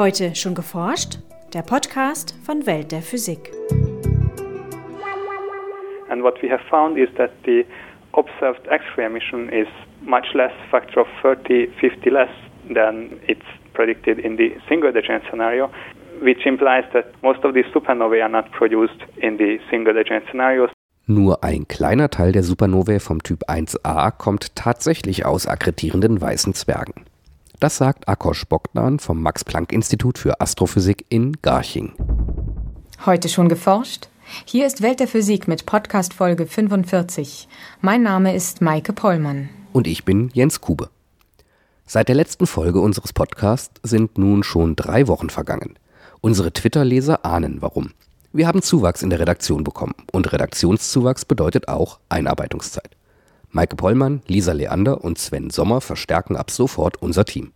Heute schon geforscht? Der Podcast von Welt der Physik. And what we have found is that the observed X-ray emission is much less, factor of 30, 50 less than it's predicted in the single degenerate scenario, which implies that most of the supernovae are not produced in the single degenerate scenarios. Nur ein kleiner Teil der Supernovae vom Typ 1a kommt tatsächlich aus akkretierenden weißen Zwergen. Das sagt Akos Bogdan vom Max-Planck-Institut für Astrophysik in Garching. Heute schon geforscht? Hier ist Welt der Physik mit Podcast Folge 45. Mein Name ist Maike Pollmann. Und ich bin Jens Kube. Seit der letzten Folge unseres Podcasts sind nun schon drei Wochen vergangen. Unsere Twitter-Leser ahnen warum. Wir haben Zuwachs in der Redaktion bekommen und Redaktionszuwachs bedeutet auch Einarbeitungszeit. Maike Pollmann, Lisa Leander und Sven Sommer verstärken ab sofort unser Team.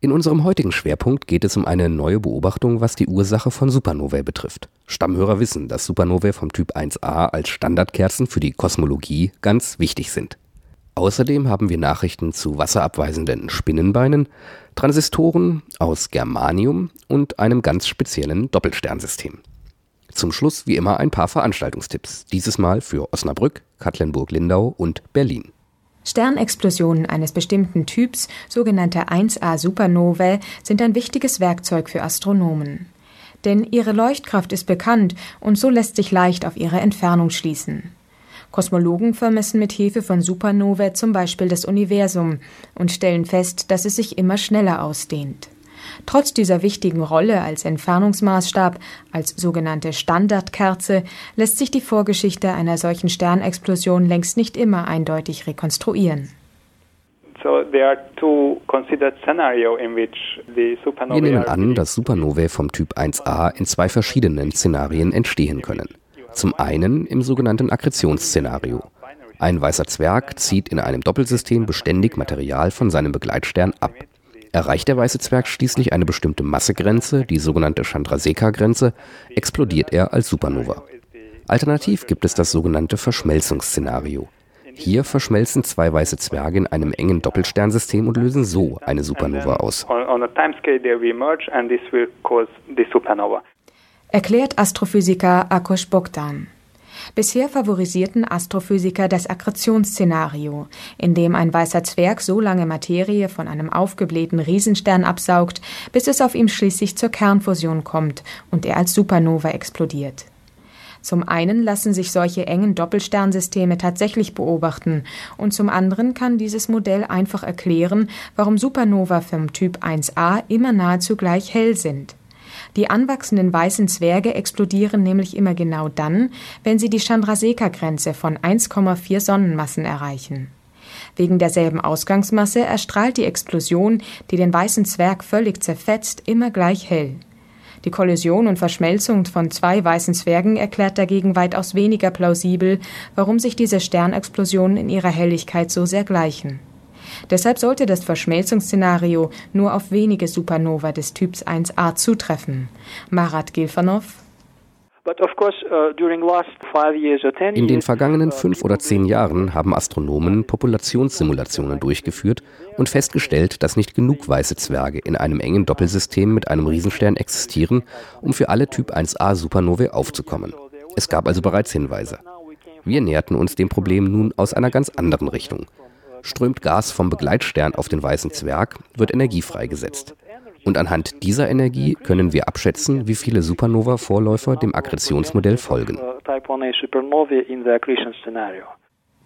In unserem heutigen Schwerpunkt geht es um eine neue Beobachtung, was die Ursache von Supernovae betrifft. Stammhörer wissen, dass Supernovae vom Typ 1a als Standardkerzen für die Kosmologie ganz wichtig sind. Außerdem haben wir Nachrichten zu wasserabweisenden Spinnenbeinen, Transistoren aus Germanium und einem ganz speziellen Doppelsternsystem. Zum Schluss wie immer ein paar Veranstaltungstipps, dieses Mal für Osnabrück, Katlenburg-Lindau und Berlin. Sternexplosionen eines bestimmten Typs, sogenannte 1A Supernovae, sind ein wichtiges Werkzeug für Astronomen. Denn ihre Leuchtkraft ist bekannt und so lässt sich leicht auf ihre Entfernung schließen. Kosmologen vermessen mit Hilfe von Supernovae zum Beispiel das Universum und stellen fest, dass es sich immer schneller ausdehnt. Trotz dieser wichtigen Rolle als Entfernungsmaßstab, als sogenannte Standardkerze, lässt sich die Vorgeschichte einer solchen Sternexplosion längst nicht immer eindeutig rekonstruieren. Wir nehmen an, dass Supernovae vom Typ 1a in zwei verschiedenen Szenarien entstehen können. Zum einen im sogenannten Akkretionsszenario. Ein weißer Zwerg zieht in einem Doppelsystem beständig Material von seinem Begleitstern ab. Erreicht der weiße Zwerg schließlich eine bestimmte Massegrenze, die sogenannte Chandrasekhar-Grenze, explodiert er als Supernova. Alternativ gibt es das sogenannte Verschmelzungsszenario. Hier verschmelzen zwei weiße Zwerge in einem engen Doppelsternsystem und lösen so eine Supernova aus. Erklärt Astrophysiker Akos Bogdan. Bisher favorisierten Astrophysiker das Akkretionsszenario, in dem ein weißer Zwerg so lange Materie von einem aufgeblähten Riesenstern absaugt, bis es auf ihm schließlich zur Kernfusion kommt und er als Supernova explodiert. Zum einen lassen sich solche engen Doppelsternsysteme tatsächlich beobachten und zum anderen kann dieses Modell einfach erklären, warum Supernova vom Typ 1a immer nahezu gleich hell sind. Die anwachsenden weißen Zwerge explodieren nämlich immer genau dann, wenn sie die Chandrasekhar-Grenze von 1,4 Sonnenmassen erreichen. Wegen derselben Ausgangsmasse erstrahlt die Explosion, die den weißen Zwerg völlig zerfetzt, immer gleich hell. Die Kollision und Verschmelzung von zwei weißen Zwergen erklärt dagegen weitaus weniger plausibel, warum sich diese Sternexplosionen in ihrer Helligkeit so sehr gleichen. Deshalb sollte das Verschmelzungsszenario nur auf wenige Supernova des Typs 1a zutreffen. Marat Gilfanov uh, in den vergangenen fünf oder zehn Jahren haben Astronomen Populationssimulationen durchgeführt und festgestellt, dass nicht genug weiße Zwerge in einem engen Doppelsystem mit einem Riesenstern existieren, um für alle Typ 1a Supernovae aufzukommen. Es gab also bereits Hinweise. Wir näherten uns dem Problem nun aus einer ganz anderen Richtung. Strömt Gas vom Begleitstern auf den weißen Zwerg, wird Energie freigesetzt. Und anhand dieser Energie können wir abschätzen, wie viele Supernova-Vorläufer dem Akkretionsmodell folgen.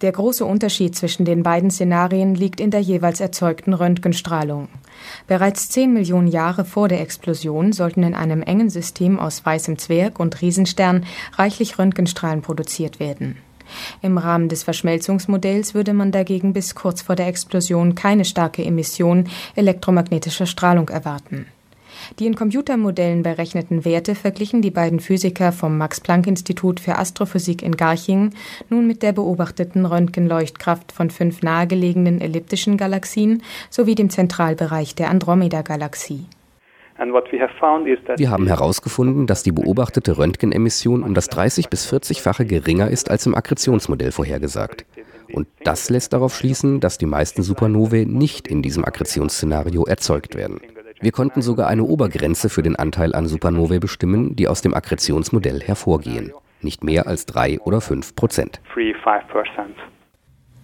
Der große Unterschied zwischen den beiden Szenarien liegt in der jeweils erzeugten Röntgenstrahlung. Bereits 10 Millionen Jahre vor der Explosion sollten in einem engen System aus weißem Zwerg und Riesenstern reichlich Röntgenstrahlen produziert werden. Im Rahmen des Verschmelzungsmodells würde man dagegen bis kurz vor der Explosion keine starke Emission elektromagnetischer Strahlung erwarten. Die in Computermodellen berechneten Werte verglichen die beiden Physiker vom Max-Planck-Institut für Astrophysik in Garching nun mit der beobachteten Röntgenleuchtkraft von fünf nahegelegenen elliptischen Galaxien sowie dem Zentralbereich der Andromeda-Galaxie. Wir haben herausgefunden, dass die beobachtete Röntgenemission um das 30 bis 40-fache geringer ist als im Akkretionsmodell vorhergesagt. Und das lässt darauf schließen, dass die meisten Supernovae nicht in diesem Akkretionsszenario erzeugt werden. Wir konnten sogar eine Obergrenze für den Anteil an Supernovae bestimmen, die aus dem Akkretionsmodell hervorgehen. Nicht mehr als drei oder fünf Prozent.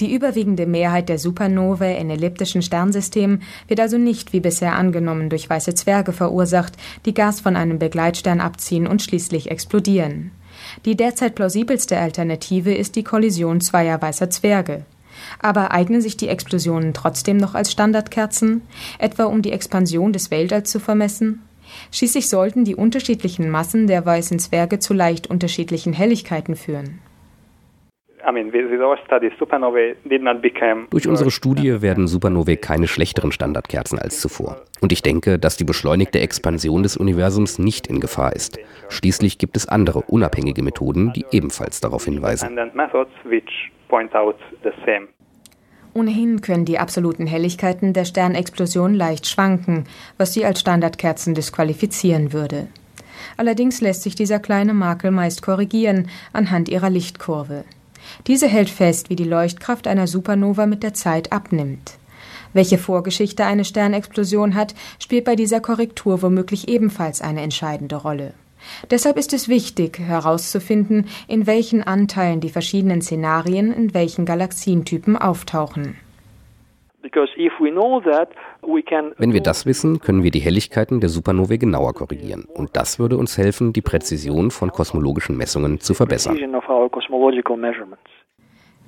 Die überwiegende Mehrheit der Supernovae in elliptischen Sternsystemen wird also nicht wie bisher angenommen durch weiße Zwerge verursacht, die Gas von einem Begleitstern abziehen und schließlich explodieren. Die derzeit plausibelste Alternative ist die Kollision zweier weißer Zwerge. Aber eignen sich die Explosionen trotzdem noch als Standardkerzen, etwa um die Expansion des Weltalls zu vermessen? Schließlich sollten die unterschiedlichen Massen der weißen Zwerge zu leicht unterschiedlichen Helligkeiten führen. Durch unsere Studie werden Supernovae keine schlechteren Standardkerzen als zuvor. Und ich denke, dass die beschleunigte Expansion des Universums nicht in Gefahr ist. Schließlich gibt es andere unabhängige Methoden, die ebenfalls darauf hinweisen. Ohnehin können die absoluten Helligkeiten der Sternexplosion leicht schwanken, was sie als Standardkerzen disqualifizieren würde. Allerdings lässt sich dieser kleine Makel meist korrigieren anhand ihrer Lichtkurve. Diese hält fest, wie die Leuchtkraft einer Supernova mit der Zeit abnimmt. Welche Vorgeschichte eine Sternexplosion hat, spielt bei dieser Korrektur womöglich ebenfalls eine entscheidende Rolle. Deshalb ist es wichtig, herauszufinden, in welchen Anteilen die verschiedenen Szenarien in welchen Galaxientypen auftauchen. Wenn wir das wissen, können wir die Helligkeiten der Supernovae genauer korrigieren. Und das würde uns helfen, die Präzision von kosmologischen Messungen zu verbessern.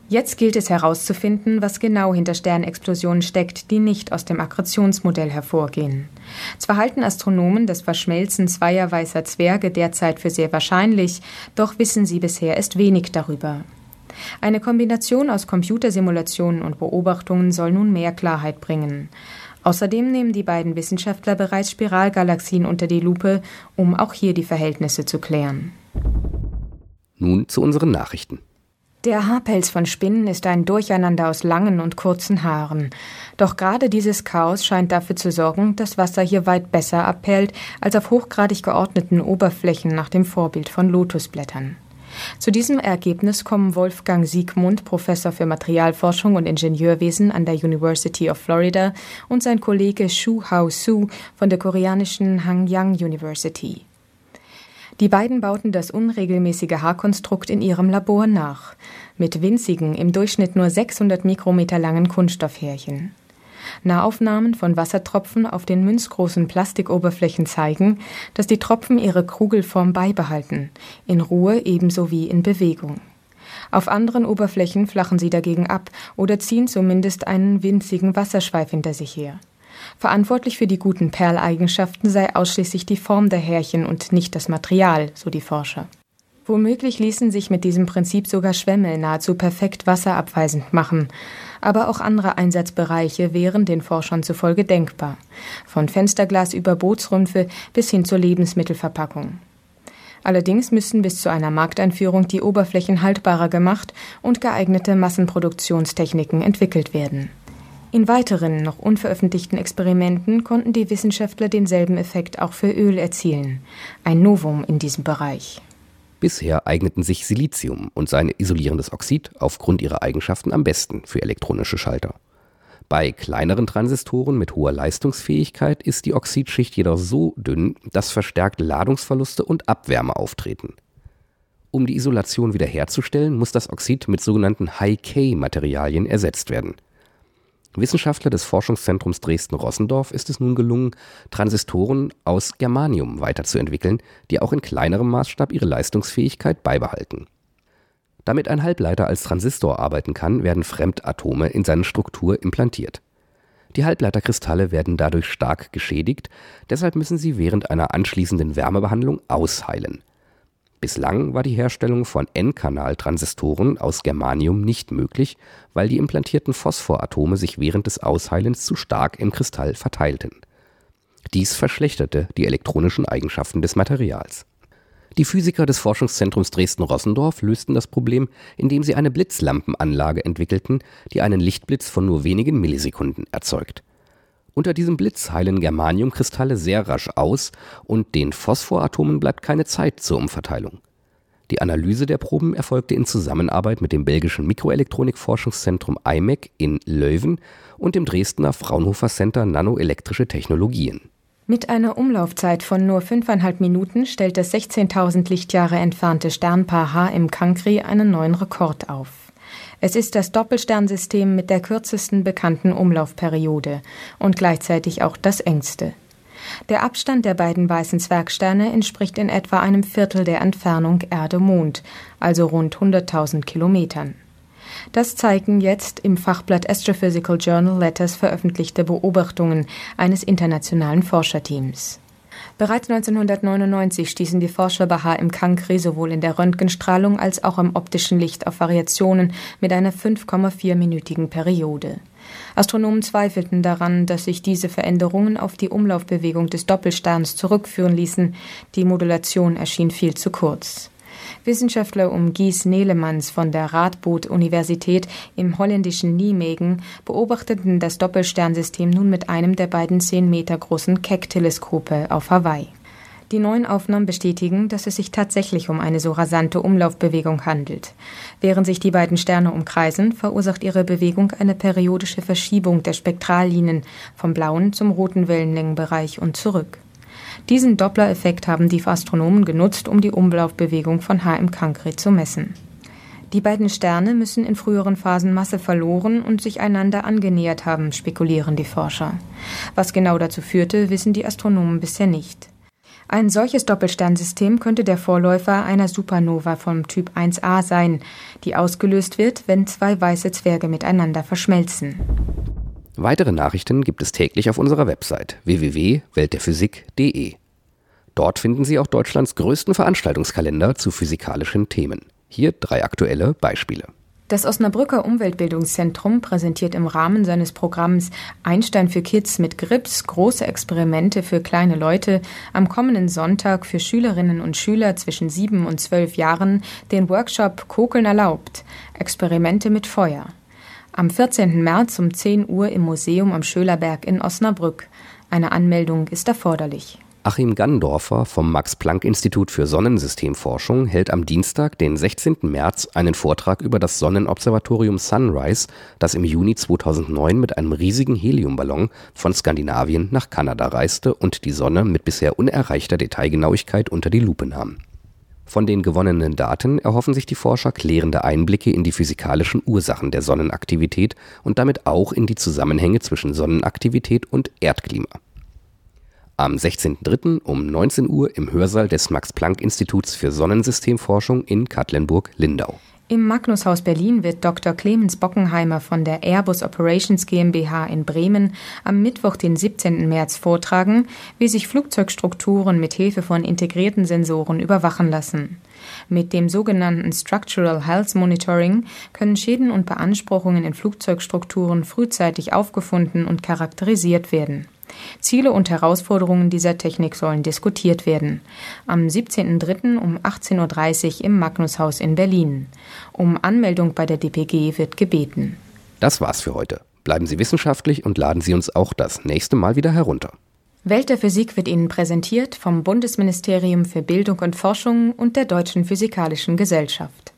Jetzt gilt es herauszufinden, was genau hinter Sternexplosionen steckt, die nicht aus dem Akkretionsmodell hervorgehen. Zwar halten Astronomen das Verschmelzen zweier weißer Zwerge derzeit für sehr wahrscheinlich, doch wissen sie bisher erst wenig darüber. Eine Kombination aus Computersimulationen und Beobachtungen soll nun mehr Klarheit bringen. Außerdem nehmen die beiden Wissenschaftler bereits Spiralgalaxien unter die Lupe, um auch hier die Verhältnisse zu klären. Nun zu unseren Nachrichten. Der Haarpelz von Spinnen ist ein Durcheinander aus langen und kurzen Haaren. Doch gerade dieses Chaos scheint dafür zu sorgen, dass Wasser hier weit besser abperlt als auf hochgradig geordneten Oberflächen nach dem Vorbild von Lotusblättern. Zu diesem Ergebnis kommen Wolfgang Siegmund, Professor für Materialforschung und Ingenieurwesen an der University of Florida, und sein Kollege Shu Hao Su von der koreanischen Hanyang University. Die beiden bauten das unregelmäßige Haarkonstrukt in ihrem Labor nach, mit winzigen, im Durchschnitt nur 600 Mikrometer langen Kunststoffhärchen. Nahaufnahmen von Wassertropfen auf den münzgroßen Plastikoberflächen zeigen, dass die Tropfen ihre Kugelform beibehalten, in Ruhe ebenso wie in Bewegung. Auf anderen Oberflächen flachen sie dagegen ab oder ziehen zumindest einen winzigen Wasserschweif hinter sich her. Verantwortlich für die guten Perleigenschaften sei ausschließlich die Form der Härchen und nicht das Material, so die Forscher. Womöglich ließen sich mit diesem Prinzip sogar Schwämme nahezu perfekt wasserabweisend machen, aber auch andere Einsatzbereiche wären den Forschern zufolge denkbar, von Fensterglas über Bootsrümpfe bis hin zur Lebensmittelverpackung. Allerdings müssten bis zu einer Markteinführung die Oberflächen haltbarer gemacht und geeignete Massenproduktionstechniken entwickelt werden. In weiteren, noch unveröffentlichten Experimenten konnten die Wissenschaftler denselben Effekt auch für Öl erzielen, ein Novum in diesem Bereich. Bisher eigneten sich Silizium und sein isolierendes Oxid aufgrund ihrer Eigenschaften am besten für elektronische Schalter. Bei kleineren Transistoren mit hoher Leistungsfähigkeit ist die Oxidschicht jedoch so dünn, dass verstärkt Ladungsverluste und Abwärme auftreten. Um die Isolation wiederherzustellen, muss das Oxid mit sogenannten High-K-Materialien ersetzt werden. Wissenschaftler des Forschungszentrums Dresden-Rossendorf ist es nun gelungen, Transistoren aus Germanium weiterzuentwickeln, die auch in kleinerem Maßstab ihre Leistungsfähigkeit beibehalten. Damit ein Halbleiter als Transistor arbeiten kann, werden Fremdatome in seine Struktur implantiert. Die Halbleiterkristalle werden dadurch stark geschädigt, deshalb müssen sie während einer anschließenden Wärmebehandlung ausheilen Bislang war die Herstellung von N-Kanal-Transistoren aus Germanium nicht möglich, weil die implantierten Phosphoratome sich während des Ausheilens zu stark im Kristall verteilten. Dies verschlechterte die elektronischen Eigenschaften des Materials. Die Physiker des Forschungszentrums Dresden-Rossendorf lösten das Problem, indem sie eine Blitzlampenanlage entwickelten, die einen Lichtblitz von nur wenigen Millisekunden erzeugt unter diesem Blitz heilen Germaniumkristalle sehr rasch aus und den Phosphoratomen bleibt keine Zeit zur Umverteilung. Die Analyse der Proben erfolgte in Zusammenarbeit mit dem belgischen Mikroelektronikforschungszentrum IMEC in Leuven und dem Dresdner Fraunhofer Center Nanoelektrische Technologien. Mit einer Umlaufzeit von nur fünfeinhalb Minuten stellt das 16.000 Lichtjahre entfernte Sternpaar H im Cancri einen neuen Rekord auf. Es ist das Doppelsternsystem mit der kürzesten bekannten Umlaufperiode und gleichzeitig auch das engste. Der Abstand der beiden weißen Zwergsterne entspricht in etwa einem Viertel der Entfernung Erde-Mond, also rund 100.000 Kilometern. Das zeigen jetzt im Fachblatt Astrophysical Journal Letters veröffentlichte Beobachtungen eines internationalen Forscherteams. Bereits 1999 stießen die Forscher bei HM Cancri sowohl in der Röntgenstrahlung als auch im optischen Licht auf Variationen mit einer 5,4-minütigen Periode. Astronomen zweifelten daran, dass sich diese Veränderungen auf die Umlaufbewegung des Doppelsterns zurückführen ließen. Die Modulation erschien viel zu kurz. Wissenschaftler um Gies Nelemans von der Radboud-Universität im holländischen Nijmegen beobachteten das Doppelsternsystem nun mit einem der beiden zehn Meter großen Keck-Teleskope auf Hawaii. Die neuen Aufnahmen bestätigen, dass es sich tatsächlich um eine so rasante Umlaufbewegung handelt. Während sich die beiden Sterne umkreisen, verursacht ihre Bewegung eine periodische Verschiebung der Spektrallinien vom blauen zum roten Wellenlängenbereich und zurück. Diesen Doppler-Effekt haben die Astronomen genutzt, um die Umlaufbewegung von HM Cancri zu messen. Die beiden Sterne müssen in früheren Phasen Masse verloren und sich einander angenähert haben, spekulieren die Forscher. Was genau dazu führte, wissen die Astronomen bisher nicht. Ein solches Doppelsternsystem könnte der Vorläufer einer Supernova vom Typ 1a sein, die ausgelöst wird, wenn zwei weiße Zwerge miteinander verschmelzen. Weitere Nachrichten gibt es täglich auf unserer Website www.weltderphysik.de. Dort finden Sie auch Deutschlands größten Veranstaltungskalender zu physikalischen Themen. Hier drei aktuelle Beispiele. Das Osnabrücker Umweltbildungszentrum präsentiert im Rahmen seines Programms Einstein für Kids mit Grips große Experimente für kleine Leute am kommenden Sonntag für Schülerinnen und Schüler zwischen sieben und zwölf Jahren den Workshop Kokeln erlaubt. Experimente mit Feuer. Am 14. März um 10 Uhr im Museum am Schölerberg in Osnabrück. Eine Anmeldung ist erforderlich. Achim Gandorfer vom Max-Planck-Institut für Sonnensystemforschung hält am Dienstag, den 16. März, einen Vortrag über das Sonnenobservatorium Sunrise, das im Juni 2009 mit einem riesigen Heliumballon von Skandinavien nach Kanada reiste und die Sonne mit bisher unerreichter Detailgenauigkeit unter die Lupe nahm. Von den gewonnenen Daten erhoffen sich die Forscher klärende Einblicke in die physikalischen Ursachen der Sonnenaktivität und damit auch in die Zusammenhänge zwischen Sonnenaktivität und Erdklima am 16.03. um 19 Uhr im Hörsaal des Max-Planck-Instituts für Sonnensystemforschung in Katlenburg-Lindau. Im Magnushaus Berlin wird Dr. Clemens Bockenheimer von der Airbus Operations GmbH in Bremen am Mittwoch, den 17. März vortragen, wie sich Flugzeugstrukturen mit Hilfe von integrierten Sensoren überwachen lassen. Mit dem sogenannten Structural Health Monitoring können Schäden und Beanspruchungen in Flugzeugstrukturen frühzeitig aufgefunden und charakterisiert werden. Ziele und Herausforderungen dieser Technik sollen diskutiert werden. Am 17.03. um 18.30 Uhr im Magnushaus in Berlin. Um Anmeldung bei der DPG wird gebeten. Das war's für heute. Bleiben Sie wissenschaftlich und laden Sie uns auch das nächste Mal wieder herunter. Welt der Physik wird Ihnen präsentiert vom Bundesministerium für Bildung und Forschung und der Deutschen Physikalischen Gesellschaft.